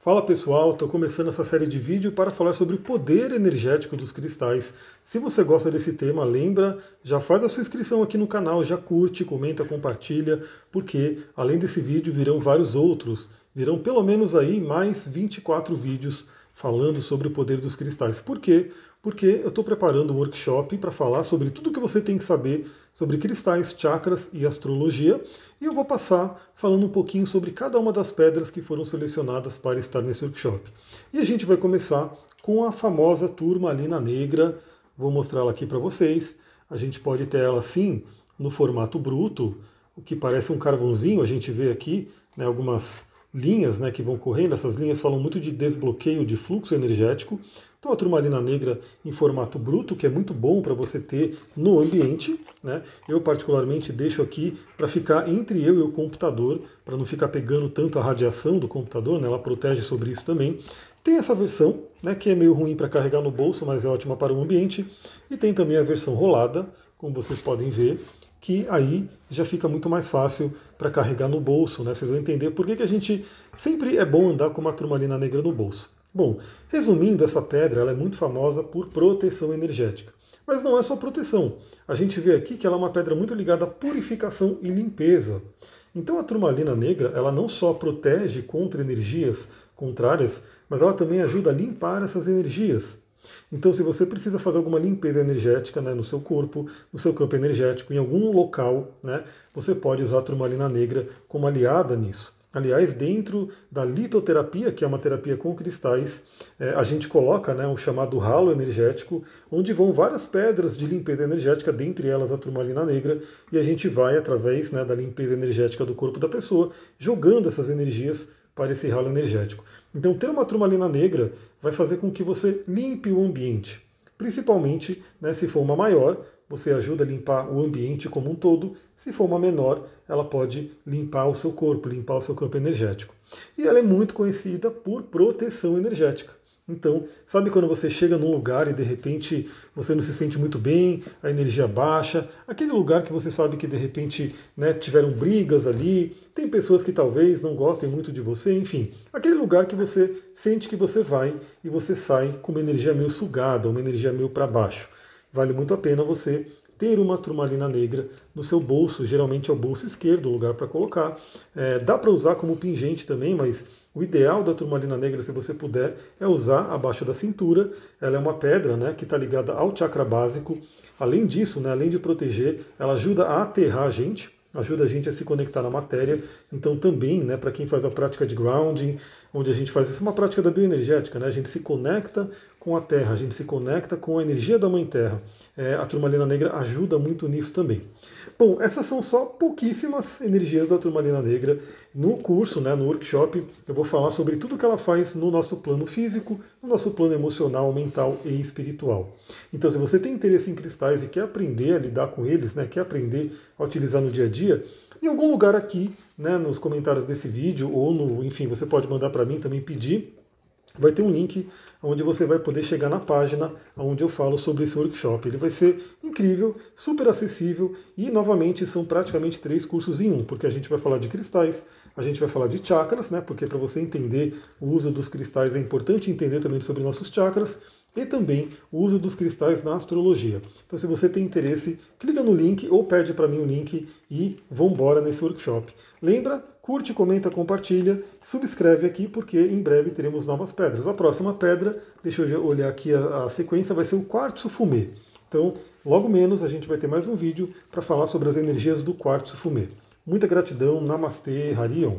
Fala pessoal, estou começando essa série de vídeo para falar sobre o poder energético dos cristais. Se você gosta desse tema, lembra, já faz a sua inscrição aqui no canal, já curte, comenta, compartilha, porque além desse vídeo virão vários outros, virão pelo menos aí mais 24 vídeos falando sobre o poder dos cristais. Por quê? Porque eu estou preparando um workshop para falar sobre tudo que você tem que saber sobre cristais, chakras e astrologia, e eu vou passar falando um pouquinho sobre cada uma das pedras que foram selecionadas para estar nesse workshop. E a gente vai começar com a famosa turmalina negra. Vou mostrar ela aqui para vocês. A gente pode ter ela assim, no formato bruto, o que parece um carvãozinho. A gente vê aqui né, algumas linhas né, que vão correndo. Essas linhas falam muito de desbloqueio de fluxo energético. Então a turmalina negra em formato bruto, que é muito bom para você ter no ambiente. Né? Eu particularmente deixo aqui para ficar entre eu e o computador, para não ficar pegando tanto a radiação do computador, né? ela protege sobre isso também. Tem essa versão, né, que é meio ruim para carregar no bolso, mas é ótima para o ambiente. E tem também a versão rolada, como vocês podem ver, que aí já fica muito mais fácil para carregar no bolso, né? Vocês vão entender por que, que a gente sempre é bom andar com uma turmalina negra no bolso. Bom, resumindo, essa pedra ela é muito famosa por proteção energética. Mas não é só proteção. A gente vê aqui que ela é uma pedra muito ligada à purificação e limpeza. Então a turmalina negra, ela não só protege contra energias contrárias, mas ela também ajuda a limpar essas energias. Então, se você precisa fazer alguma limpeza energética né, no seu corpo, no seu campo energético, em algum local, né, você pode usar a turmalina negra como aliada nisso. Aliás, dentro da litoterapia, que é uma terapia com cristais, é, a gente coloca né, o chamado ralo energético, onde vão várias pedras de limpeza energética, dentre elas a turmalina negra, e a gente vai, através né, da limpeza energética do corpo da pessoa, jogando essas energias para esse ralo energético. Então, ter uma turmalina negra vai fazer com que você limpe o ambiente. Principalmente, né, se for uma maior, você ajuda a limpar o ambiente como um todo. Se for uma menor, ela pode limpar o seu corpo, limpar o seu campo energético. E ela é muito conhecida por proteção energética. Então, sabe quando você chega num lugar e de repente você não se sente muito bem, a energia baixa, aquele lugar que você sabe que de repente né, tiveram brigas ali, tem pessoas que talvez não gostem muito de você, enfim, aquele lugar que você sente que você vai e você sai com uma energia meio sugada, uma energia meio para baixo vale muito a pena você ter uma turmalina negra no seu bolso, geralmente é o bolso esquerdo, o lugar para colocar. É, dá para usar como pingente também, mas o ideal da turmalina negra, se você puder, é usar abaixo da cintura. Ela é uma pedra né, que está ligada ao chakra básico. Além disso, né, além de proteger, ela ajuda a aterrar a gente, ajuda a gente a se conectar na matéria. Então também, né, para quem faz a prática de grounding, onde a gente faz isso, é uma prática da bioenergética, né, a gente se conecta com a Terra, a gente se conecta com a energia da Mãe Terra. É, a turmalina negra ajuda muito nisso também. Bom, essas são só pouquíssimas energias da turmalina negra. No curso, né, no workshop, eu vou falar sobre tudo que ela faz no nosso plano físico, no nosso plano emocional, mental e espiritual. Então, se você tem interesse em cristais e quer aprender a lidar com eles, né, quer aprender a utilizar no dia a dia, em algum lugar aqui, né, nos comentários desse vídeo, ou no, enfim, você pode mandar para mim também pedir, vai ter um link onde você vai poder chegar na página onde eu falo sobre esse workshop. Ele vai ser incrível, super acessível e, novamente, são praticamente três cursos em um, porque a gente vai falar de cristais, a gente vai falar de chakras, né, porque para você entender o uso dos cristais é importante entender também sobre nossos chakras, e também o uso dos cristais na astrologia. Então, se você tem interesse, clica no link ou pede para mim o link e vamos embora nesse workshop. Lembra, curte, comenta, compartilha, subscreve aqui porque em breve teremos novas pedras. A próxima pedra, deixa eu olhar aqui a, a sequência, vai ser o quartzo fumê. Então, logo menos a gente vai ter mais um vídeo para falar sobre as energias do quartzo fumê. Muita gratidão, Namastê, Harion.